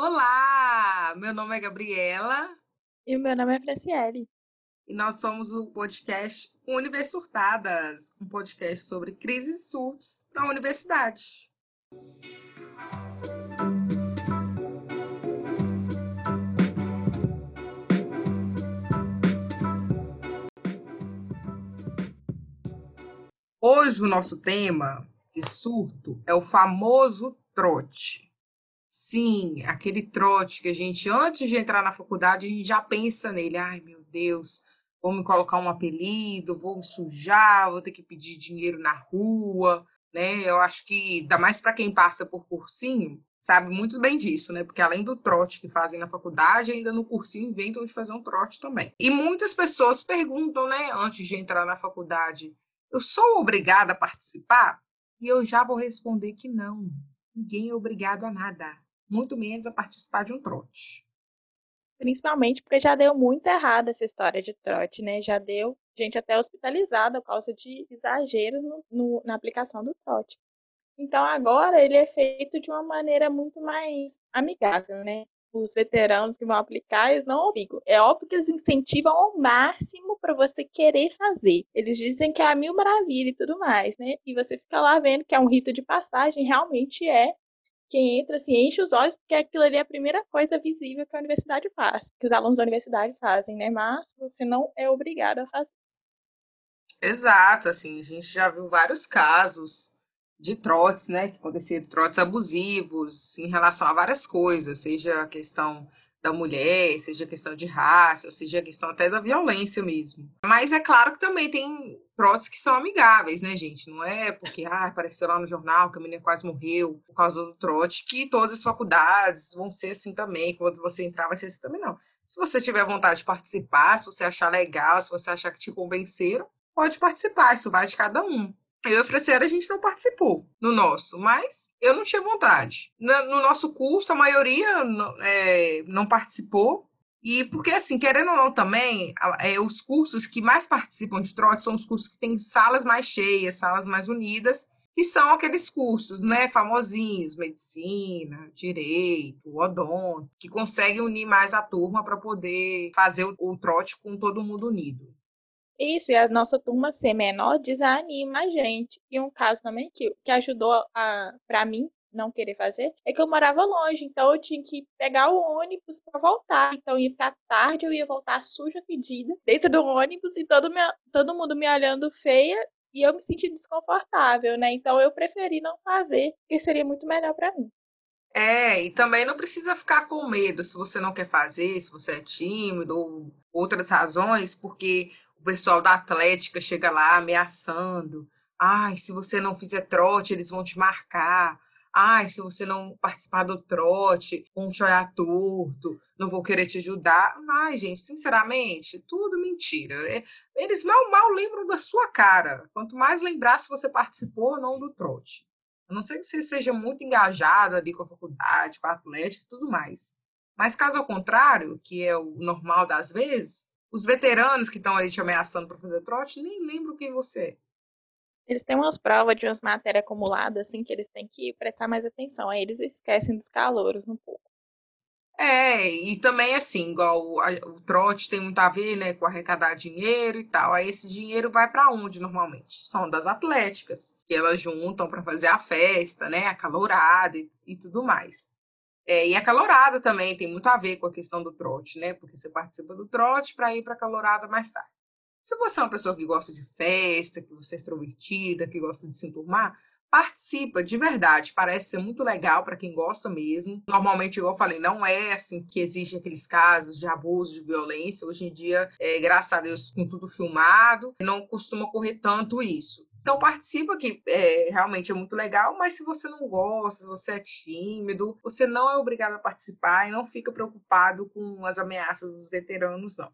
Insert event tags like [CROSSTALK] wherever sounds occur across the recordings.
Olá, meu nome é Gabriela. E o meu nome é Franciele. E nós somos o podcast Universisurtadas, um podcast sobre crises e surtos na universidade. Hoje o nosso tema de surto é o famoso trote. Sim, aquele trote que a gente, antes de entrar na faculdade, a gente já pensa nele. Ai, meu Deus, vou me colocar um apelido, vou me sujar, vou ter que pedir dinheiro na rua, né? Eu acho que, dá mais para quem passa por cursinho, sabe muito bem disso, né? Porque além do trote que fazem na faculdade, ainda no cursinho inventam de fazer um trote também. E muitas pessoas perguntam, né, antes de entrar na faculdade, eu sou obrigada a participar? E eu já vou responder que não. Ninguém é obrigado a nada, muito menos a participar de um trote. Principalmente porque já deu muito errado essa história de trote, né? Já deu gente até hospitalizada por causa de exageros no, no, na aplicação do trote. Então agora ele é feito de uma maneira muito mais amigável, né? Os veteranos que vão aplicar, eles não obrigam. É óbvio que eles incentivam ao máximo para você querer fazer. Eles dizem que é a mil maravilha e tudo mais, né? E você fica lá vendo que é um rito de passagem, realmente é. Quem entra, assim, enche os olhos, porque aquilo ali é a primeira coisa visível que a universidade faz, que os alunos da universidade fazem, né? Mas você não é obrigado a fazer. Exato, assim, a gente já viu vários casos de trotes, né, que aconteceram, trotes abusivos em relação a várias coisas, seja a questão da mulher, seja a questão de raça, seja a questão até da violência mesmo. Mas é claro que também tem trotes que são amigáveis, né, gente? Não é porque ah, apareceu lá no jornal que a menina quase morreu por causa do trote que todas as faculdades vão ser assim também, quando você entrar vai ser assim também, não. Se você tiver vontade de participar, se você achar legal, se você achar que te convenceram, pode participar, isso vai de cada um. Eu e a a gente não participou no nosso, mas eu não tinha vontade. No nosso curso, a maioria não, é, não participou. E porque, assim, querendo ou não também, é, os cursos que mais participam de trote são os cursos que têm salas mais cheias, salas mais unidas, que são aqueles cursos, né, famosinhos, medicina, direito, odonto, que conseguem unir mais a turma para poder fazer o, o trote com todo mundo unido. Isso, e a nossa turma ser menor desanima a gente. E um caso também que, que ajudou a, pra mim não querer fazer é que eu morava longe, então eu tinha que pegar o ônibus para voltar. Então ia ficar tarde, eu ia voltar suja, fedida, dentro do ônibus e todo, me, todo mundo me olhando feia e eu me senti desconfortável, né? Então eu preferi não fazer, porque seria muito melhor para mim. É, e também não precisa ficar com medo se você não quer fazer, se você é tímido ou outras razões, porque o pessoal da Atlética chega lá ameaçando. Ai, se você não fizer trote, eles vão te marcar. Ai, se você não participar do trote, vão te olhar torto, não vou querer te ajudar. Ai, gente, sinceramente, tudo mentira. É, eles mal, mal lembram da sua cara. Quanto mais lembrar se você participou ou não do trote. A não ser que você seja muito engajado ali com a faculdade, com a atlética e tudo mais. Mas caso ao contrário, que é o normal das vezes, os veteranos que estão ali te ameaçando para fazer trote nem lembram quem você é. Eles têm umas provas de umas matérias acumuladas, assim, que eles têm que prestar mais atenção. Aí eles esquecem dos calouros um pouco. É, e também assim, igual o, a, o trote tem muito a ver, né, com arrecadar dinheiro e tal. Aí esse dinheiro vai para onde normalmente? São das atléticas, que elas juntam para fazer a festa, né, a calorada e, e tudo mais. É, e a calorada também tem muito a ver com a questão do trote, né? Porque você participa do trote para ir para a calorada mais tarde. Se você é uma pessoa que gosta de festa, que você é extrovertida, que gosta de se enturmar, participa de verdade. Parece ser muito legal para quem gosta mesmo. Normalmente, igual eu falei, não é assim que existe aqueles casos de abuso, de violência. Hoje em dia, é, graças a Deus, com tudo filmado, não costuma correr tanto isso. Então participa que é, realmente é muito legal, mas se você não gosta, se você é tímido, você não é obrigado a participar e não fica preocupado com as ameaças dos veteranos, não.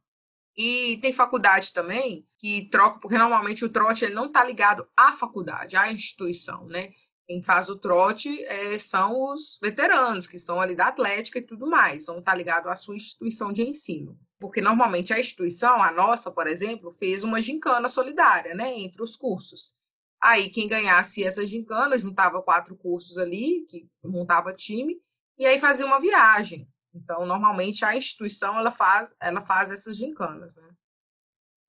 E tem faculdade também que troca, porque normalmente o trote ele não está ligado à faculdade, à instituição, né? Quem faz o trote é, são os veteranos, que estão ali da atlética e tudo mais, então está ligado à sua instituição de ensino. Porque normalmente a instituição, a nossa, por exemplo, fez uma gincana solidária, né, entre os cursos. Aí quem ganhasse essa gincana juntava quatro cursos ali, que montava time, e aí fazia uma viagem. Então, normalmente a instituição ela faz, ela faz essas gincanas, né?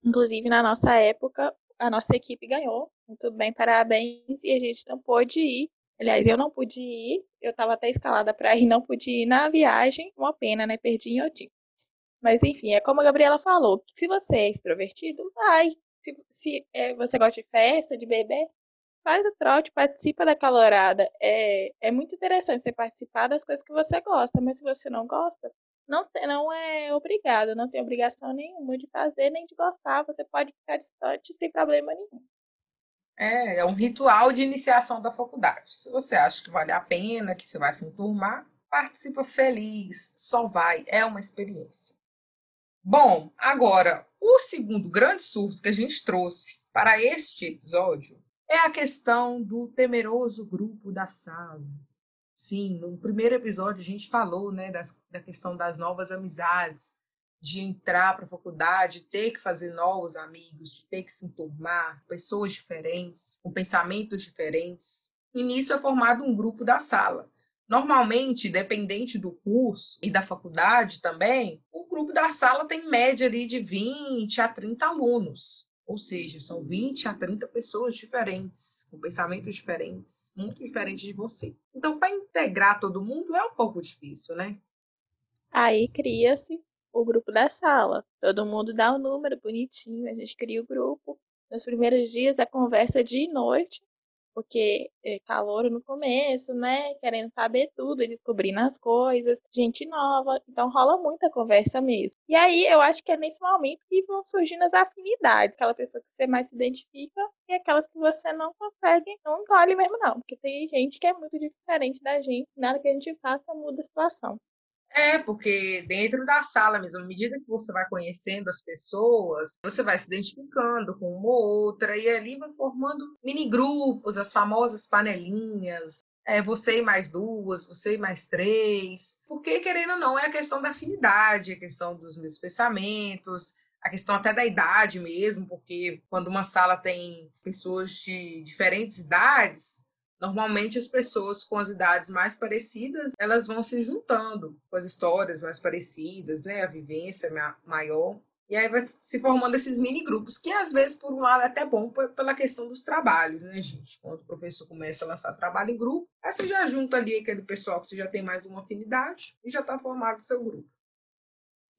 Inclusive na nossa época, a nossa equipe ganhou. Muito bem, parabéns. E a gente não pôde ir. Aliás, eu não pude ir. Eu estava até escalada para ir, não pude ir na viagem. Uma pena, né? Perdi em Otim. Mas enfim, é como a Gabriela falou. Se você é extrovertido, vai. Se, se é, você gosta de festa, de beber, faz o trote, participa da calorada. É, é muito interessante você participar das coisas que você gosta, mas se você não gosta, não, não é obrigado, não tem obrigação nenhuma de fazer nem de gostar. Você pode ficar distante sem problema nenhum. É, é um ritual de iniciação da faculdade. Se você acha que vale a pena, que você vai se enturmar, participa feliz, só vai, é uma experiência. Bom, agora, o segundo grande surto que a gente trouxe para este episódio é a questão do temeroso grupo da sala. Sim, no primeiro episódio a gente falou né, da, da questão das novas amizades, de entrar para a faculdade, ter que fazer novos amigos, de ter que se enturmar, pessoas diferentes, com pensamentos diferentes. E nisso é formado um grupo da sala. Normalmente, dependente do curso e da faculdade também, o grupo da sala tem média ali de 20 a 30 alunos. Ou seja, são 20 a 30 pessoas diferentes, com pensamentos diferentes, muito diferentes de você. Então, para integrar todo mundo é um pouco difícil, né? Aí cria-se o grupo da sala. Todo mundo dá o um número bonitinho, a gente cria o grupo. Nos primeiros dias, a conversa de noite porque é calor no começo, né? Querendo saber tudo, descobrindo as coisas, gente nova, então rola muita conversa mesmo. E aí eu acho que é nesse momento que vão surgindo as afinidades, aquela pessoa que você mais se identifica e aquelas que você não consegue, não engole mesmo não, porque tem gente que é muito diferente da gente, nada que a gente faça muda a situação. É, porque dentro da sala mesmo, à medida que você vai conhecendo as pessoas, você vai se identificando com uma ou outra, e ali vai formando mini grupos, as famosas panelinhas. É, você e mais duas, você e mais três. Porque, querendo ou não, é a questão da afinidade, a questão dos meus pensamentos, a questão até da idade mesmo, porque quando uma sala tem pessoas de diferentes idades, Normalmente as pessoas com as idades mais parecidas, elas vão se juntando com as histórias mais parecidas, né, a vivência maior. E aí vai se formando esses mini grupos, que às vezes, por um lado, é até bom pela questão dos trabalhos, né, gente? Quando o professor começa a lançar trabalho em grupo, aí você já junta ali aquele pessoal que você já tem mais uma afinidade e já está formado o seu grupo.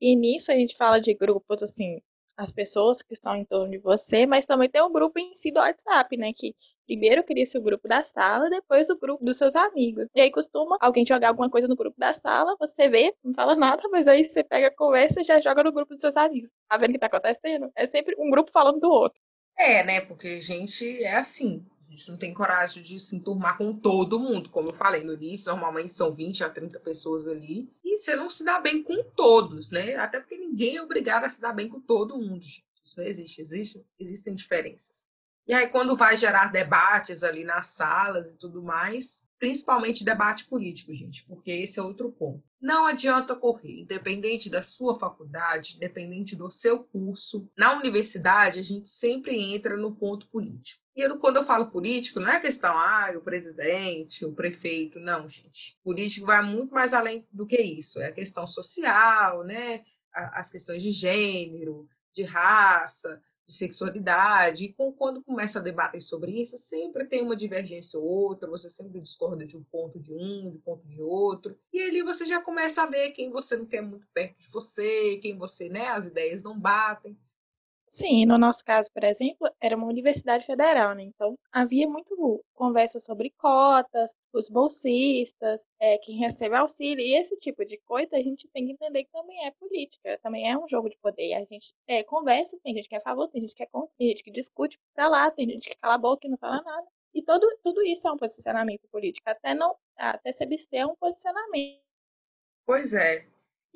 E nisso a gente fala de grupos, assim, as pessoas que estão em torno de você, mas também tem o grupo em si do WhatsApp, né? Que primeiro cria-se o grupo da sala, depois o grupo dos seus amigos. E aí costuma alguém jogar alguma coisa no grupo da sala, você vê, não fala nada, [LAUGHS] mas aí você pega a conversa e já joga no grupo dos seus amigos. Tá vendo o que tá acontecendo? É sempre um grupo falando do outro. É, né? Porque gente é assim. A gente não tem coragem de se enturmar com todo mundo. Como eu falei no início, normalmente são 20 a 30 pessoas ali. E você não se dá bem com todos, né? Até porque ninguém é obrigado a se dar bem com todo mundo. Isso não existe. existe existem diferenças. E aí, quando vai gerar debates ali nas salas e tudo mais, principalmente debate político, gente, porque esse é outro ponto. Não adianta correr, independente da sua faculdade, independente do seu curso. Na universidade, a gente sempre entra no ponto político. E eu, quando eu falo político, não é questão, ah, o presidente, o prefeito, não, gente. Político vai muito mais além do que isso. É a questão social, né? As questões de gênero, de raça, de sexualidade, e com, quando começa a debater sobre isso, sempre tem uma divergência ou outra, você sempre discorda de um ponto de um, de um ponto de outro, e ali você já começa a ver quem você não quer muito perto de você, quem você, né, as ideias não batem. Sim, no nosso caso, por exemplo, era uma universidade federal, né? Então havia muito conversa sobre cotas, os bolsistas, é, quem recebe auxílio, e esse tipo de coisa a gente tem que entender que também é política, também é um jogo de poder. A gente é, conversa, tem gente que é a favor, tem gente que é contra, tem gente que discute pra lá, tem gente que cala a boca e não fala nada. E todo, tudo isso é um posicionamento político. Até não, até se abster é um posicionamento. Pois é.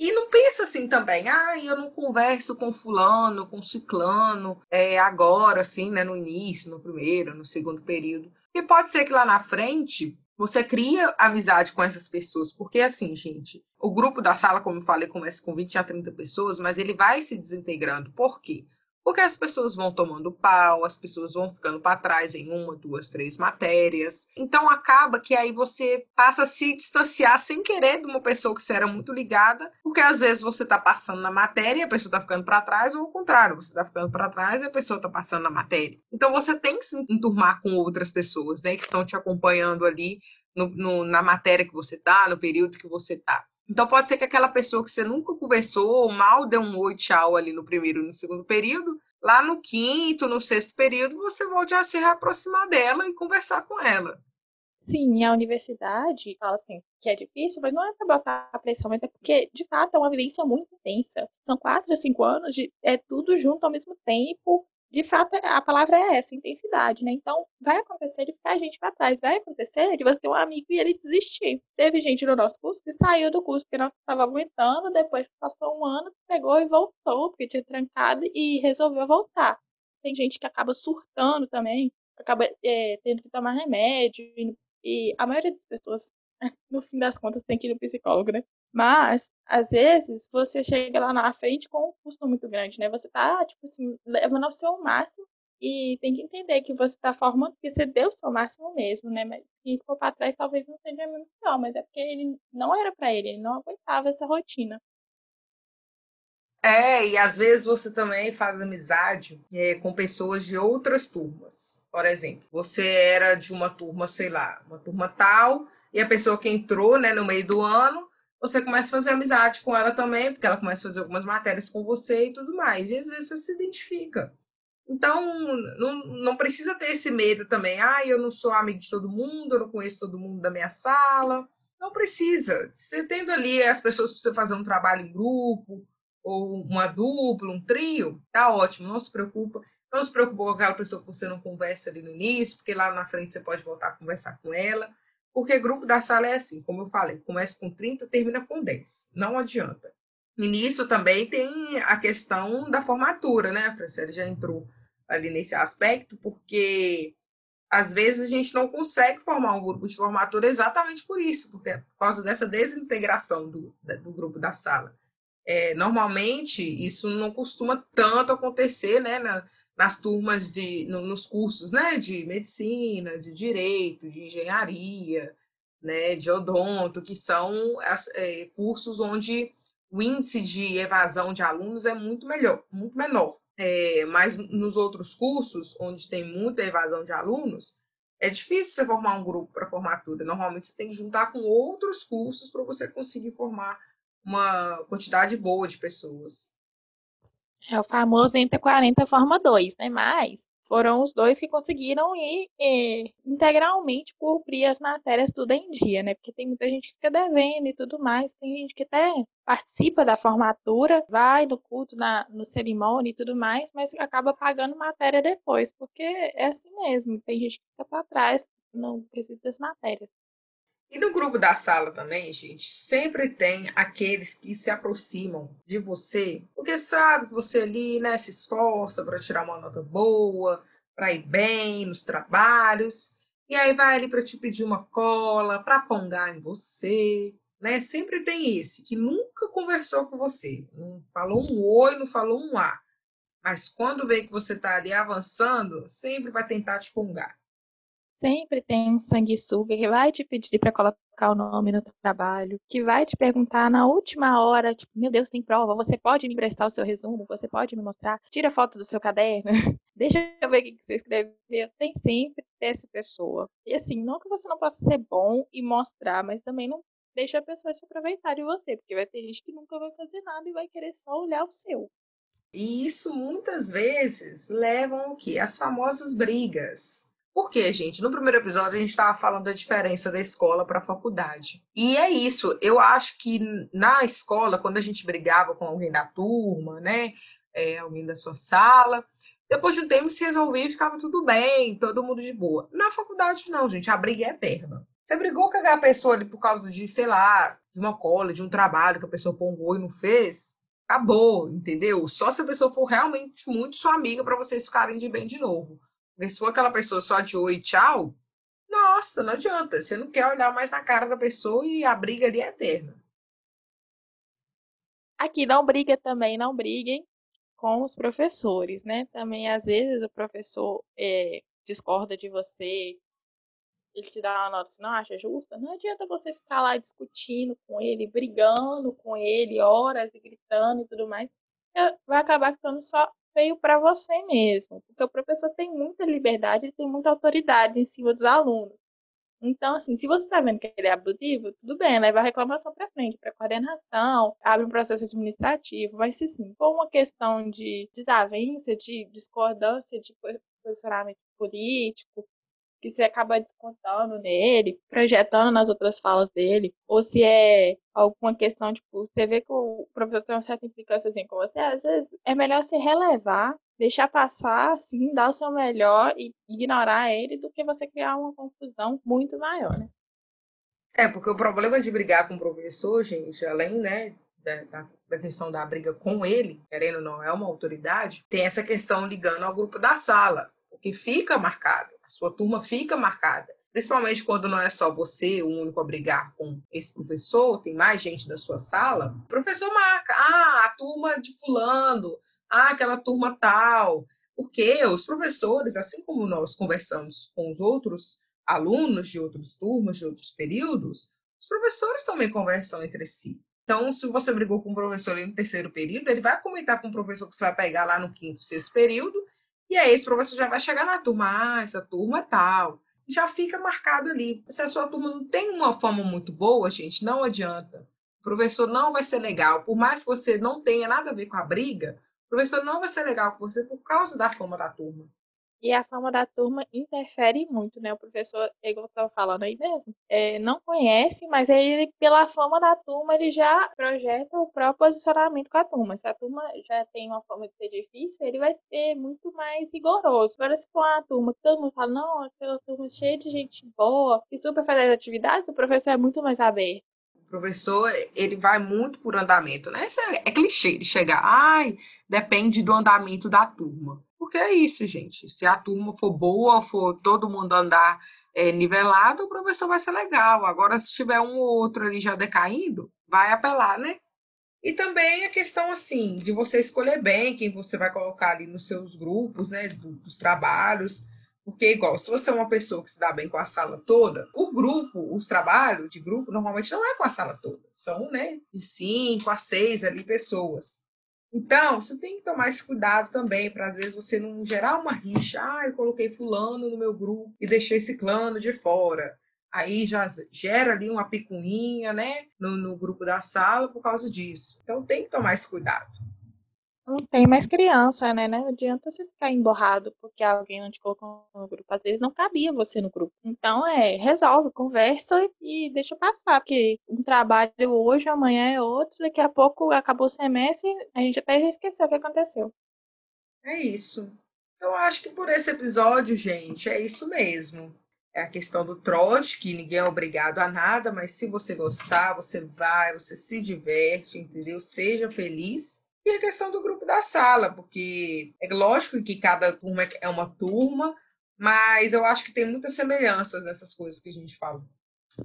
E não pensa assim também, ah, eu não converso com fulano, com ciclano, é, agora, assim, né, no início, no primeiro, no segundo período. E pode ser que lá na frente você cria amizade com essas pessoas, porque assim, gente, o grupo da sala, como eu falei, começa com 20 a 30 pessoas, mas ele vai se desintegrando. Por quê? Porque as pessoas vão tomando pau, as pessoas vão ficando para trás em uma, duas, três matérias. Então acaba que aí você passa a se distanciar sem querer de uma pessoa que você era muito ligada, porque às vezes você está passando na matéria e a pessoa está ficando para trás, ou ao contrário, você está ficando para trás e a pessoa está passando na matéria. Então você tem que se enturmar com outras pessoas, né, que estão te acompanhando ali no, no, na matéria que você está, no período que você está. Então pode ser que aquela pessoa que você nunca conversou, mal deu um oi, tchau ali no primeiro e no segundo período, lá no quinto, no sexto período, você volte a se reaproximar dela e conversar com ela. Sim, a universidade fala assim que é difícil, mas não é para botar pressão, mas é porque, de fato, é uma vivência muito intensa. São quatro a cinco anos de é tudo junto ao mesmo tempo, de fato, a palavra é essa, intensidade, né? Então, vai acontecer de ficar a gente para trás, vai acontecer de você ter um amigo e ele desistir. Teve gente no nosso curso que saiu do curso porque não estava aguentando, depois passou um ano, pegou e voltou, porque tinha trancado e resolveu voltar. Tem gente que acaba surtando também, acaba é, tendo que tomar remédio, e, e a maioria das pessoas, [LAUGHS] no fim das contas, tem que ir no psicólogo, né? Mas, às vezes, você chega lá na frente com um custo muito grande, né? Você tá, tipo assim, levando ao seu máximo e tem que entender que você está formando porque você deu o seu máximo mesmo, né? Mas quem ficou para trás talvez não seja muito pior, mas é porque ele não era para ele, ele não aguentava essa rotina. É, e às vezes você também faz amizade é, com pessoas de outras turmas. Por exemplo, você era de uma turma, sei lá, uma turma tal, e a pessoa que entrou né, no meio do ano você começa a fazer amizade com ela também, porque ela começa a fazer algumas matérias com você e tudo mais. E às vezes você se identifica. Então, não, não precisa ter esse medo também. Ah, eu não sou amigo de todo mundo, eu não conheço todo mundo da minha sala. Não precisa. Você tendo ali as pessoas você fazer um trabalho em grupo, ou uma dupla, um trio, tá ótimo, não se preocupa. Não se preocupe com aquela pessoa que você não conversa ali no início, porque lá na frente você pode voltar a conversar com ela. Porque grupo da sala é assim, como eu falei, começa com 30, termina com 10. Não adianta. E nisso também tem a questão da formatura, né? A Franciele já entrou ali nesse aspecto, porque às vezes a gente não consegue formar um grupo de formatura exatamente por isso, porque por causa dessa desintegração do, do grupo da sala. É, normalmente, isso não costuma tanto acontecer, né? Na, nas turmas de no, nos cursos né de medicina de direito de engenharia né de odonto que são as, é, cursos onde o índice de evasão de alunos é muito melhor muito menor. É, mas nos outros cursos onde tem muita evasão de alunos é difícil você formar um grupo para formatura. Normalmente você tem que juntar com outros cursos para você conseguir formar uma quantidade boa de pessoas é o famoso entre 40 forma 2, né? Mas foram os dois que conseguiram ir e, integralmente cumprir as matérias tudo em dia, né? Porque tem muita gente que fica devendo e tudo mais, tem gente que até participa da formatura, vai no culto, na, no cerimônia e tudo mais, mas acaba pagando matéria depois, porque é assim mesmo, tem gente que fica para trás no quesito das matérias. E no grupo da sala também, gente, sempre tem aqueles que se aproximam de você, porque sabe que você ali, né, se esforça para tirar uma nota boa, para ir bem nos trabalhos, e aí vai ali para te pedir uma cola, para pongar em você, né? Sempre tem esse que nunca conversou com você, não falou um oi, não falou um a. Mas quando vê que você está ali avançando, sempre vai tentar te pongar. Sempre tem um sanguessuga que vai te pedir para colocar o nome no trabalho, que vai te perguntar na última hora, tipo, meu Deus, tem prova, você pode me emprestar o seu resumo, você pode me mostrar, tira foto do seu caderno, [LAUGHS] deixa eu ver o que você escreveu. Tem sempre essa pessoa. E assim, não que você não possa ser bom e mostrar, mas também não deixa a pessoa se aproveitar de você, porque vai ter gente que nunca vai fazer nada e vai querer só olhar o seu. E isso muitas vezes leva ao que? As famosas brigas por quê, gente? No primeiro episódio a gente estava falando da diferença da escola para a faculdade. E é isso. Eu acho que na escola, quando a gente brigava com alguém da turma, né? É, alguém da sua sala, depois de um tempo se resolvia e ficava tudo bem, todo mundo de boa. Na faculdade, não, gente. A briga é eterna. Você brigou com a pessoa ali por causa de, sei lá, de uma cola, de um trabalho que a pessoa pongou e não fez, acabou, entendeu? Só se a pessoa for realmente muito sua amiga para vocês ficarem de bem de novo. Porque se for aquela pessoa só de oi e tchau, nossa, não adianta. Você não quer olhar mais na cara da pessoa e a briga ali é eterna. Aqui, não briga também, não briguem com os professores, né? Também às vezes o professor é, discorda de você, ele te dá uma nota que não acha justa, não adianta você ficar lá discutindo com ele, brigando com ele, horas e gritando e tudo mais. Vai acabar ficando só feio para você mesmo, porque o professor tem muita liberdade, ele tem muita autoridade em cima dos alunos. Então, assim, se você está vendo que ele é abusivo, tudo bem, leva a reclamação para frente, para coordenação, abre um processo administrativo, mas se sim for uma questão de desavença, de discordância de posicionamento político, que você acaba descontando nele, projetando nas outras falas dele, ou se é alguma questão, tipo, você vê que o professor tem uma certa implicância assim com você, às vezes é melhor você relevar, deixar passar, assim, dar o seu melhor e ignorar ele do que você criar uma confusão muito maior, né? É, porque o problema de brigar com o professor, gente, além, né, da, da, questão da briga com ele, querendo ou não, é uma autoridade, tem essa questão ligando ao grupo da sala, o que fica marcado sua turma fica marcada. Principalmente quando não é só você o único a brigar com esse professor, tem mais gente da sua sala. O professor marca, ah, a turma de fulano, ah, aquela turma tal. Porque os professores, assim como nós conversamos com os outros alunos de outras turmas, de outros períodos, os professores também conversam entre si. Então, se você brigou com o professor no terceiro período, ele vai comentar com o professor que você vai pegar lá no quinto, sexto período, e aí esse professor já vai chegar na turma, ah, essa turma é tal. Já fica marcado ali. Se a sua turma não tem uma forma muito boa, gente, não adianta. O professor não vai ser legal. Por mais que você não tenha nada a ver com a briga, o professor não vai ser legal com você por causa da forma da turma. E a forma da turma interfere muito, né? O professor, igual estava falando aí mesmo, é, não conhece, mas ele, pela forma da turma, ele já projeta o próprio posicionamento com a turma. Se a turma já tem uma forma de ser difícil, ele vai ser muito mais rigoroso. Agora, se for uma turma que todo mundo fala, não, aquela turma cheia de gente boa, que super faz as atividades, o professor é muito mais aberto professor, ele vai muito por andamento, né? Isso é, é clichê de chegar, ai, depende do andamento da turma. Porque é isso, gente. Se a turma for boa, for todo mundo andar é, nivelado, o professor vai ser legal. Agora, se tiver um ou outro ali já decaindo, vai apelar, né? E também a questão, assim, de você escolher bem quem você vai colocar ali nos seus grupos, né, dos trabalhos. Porque, igual, se você é uma pessoa que se dá bem com a sala toda, o grupo, os trabalhos de grupo, normalmente não é com a sala toda. São, né, de cinco a seis ali pessoas. Então, você tem que tomar esse cuidado também, para às vezes você não gerar uma rixa. Ah, eu coloquei fulano no meu grupo e deixei esse clano de fora. Aí já gera ali uma picuinha, né, no, no grupo da sala por causa disso. Então, tem que tomar esse cuidado. Não tem mais criança, né? Não adianta você ficar emborrado porque alguém não te colocou no grupo. Às vezes não cabia você no grupo. Então, é, resolve, conversa e deixa passar. Porque um trabalho hoje, amanhã é outro. Daqui a pouco acabou o semestre, a gente até já esqueceu o que aconteceu. É isso. Eu acho que por esse episódio, gente, é isso mesmo. É a questão do trote, que ninguém é obrigado a nada, mas se você gostar, você vai, você se diverte, entendeu? Seja feliz e a questão do grupo da sala, porque é lógico que cada turma é uma turma, mas eu acho que tem muitas semelhanças nessas coisas que a gente fala.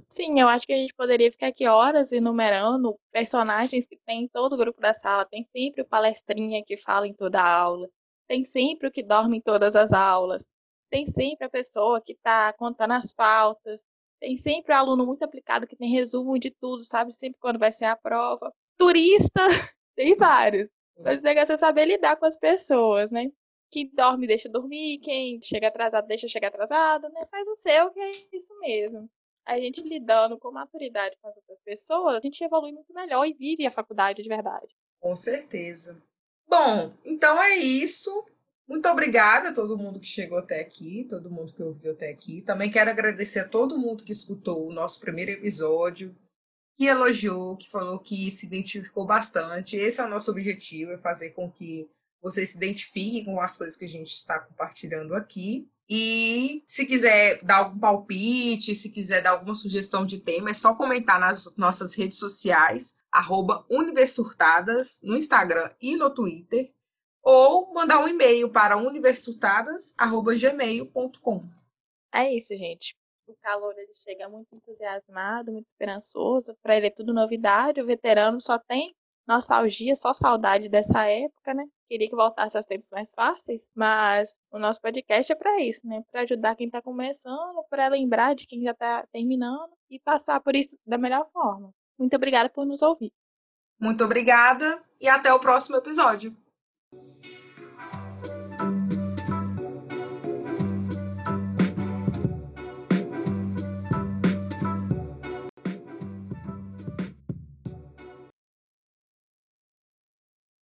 Sim, eu acho que a gente poderia ficar aqui horas enumerando personagens que tem em todo o grupo da sala. Tem sempre o palestrinha que fala em toda a aula. Tem sempre o que dorme em todas as aulas. Tem sempre a pessoa que está contando as faltas. Tem sempre o aluno muito aplicado que tem resumo de tudo, sabe sempre quando vai ser a prova. Turista [LAUGHS] Tem vários. Mas o negócio é saber lidar com as pessoas, né? Quem dorme deixa dormir, quem chega atrasado deixa chegar atrasado, né? Faz o seu, que é isso mesmo. A gente lidando com maturidade com as outras pessoas, a gente evolui muito melhor e vive a faculdade de verdade. Com certeza. Bom, então é isso. Muito obrigada a todo mundo que chegou até aqui, todo mundo que ouviu até aqui. Também quero agradecer a todo mundo que escutou o nosso primeiro episódio que elogiou, que falou que se identificou bastante. Esse é o nosso objetivo, é fazer com que vocês se identifiquem com as coisas que a gente está compartilhando aqui. E se quiser dar algum palpite, se quiser dar alguma sugestão de tema, é só comentar nas nossas redes sociais, arroba Universiurtadas, no Instagram e no Twitter, ou mandar um e-mail para universiurtadas.gmail.com. É isso, gente o calor ele chega muito entusiasmado, muito esperançoso, para ele é tudo novidade, o veterano só tem nostalgia, só saudade dessa época, né? Queria que voltasse aos tempos mais fáceis, mas o nosso podcast é para isso, né? Para ajudar quem está começando, para lembrar de quem já está terminando e passar por isso da melhor forma. Muito obrigada por nos ouvir. Muito obrigada e até o próximo episódio.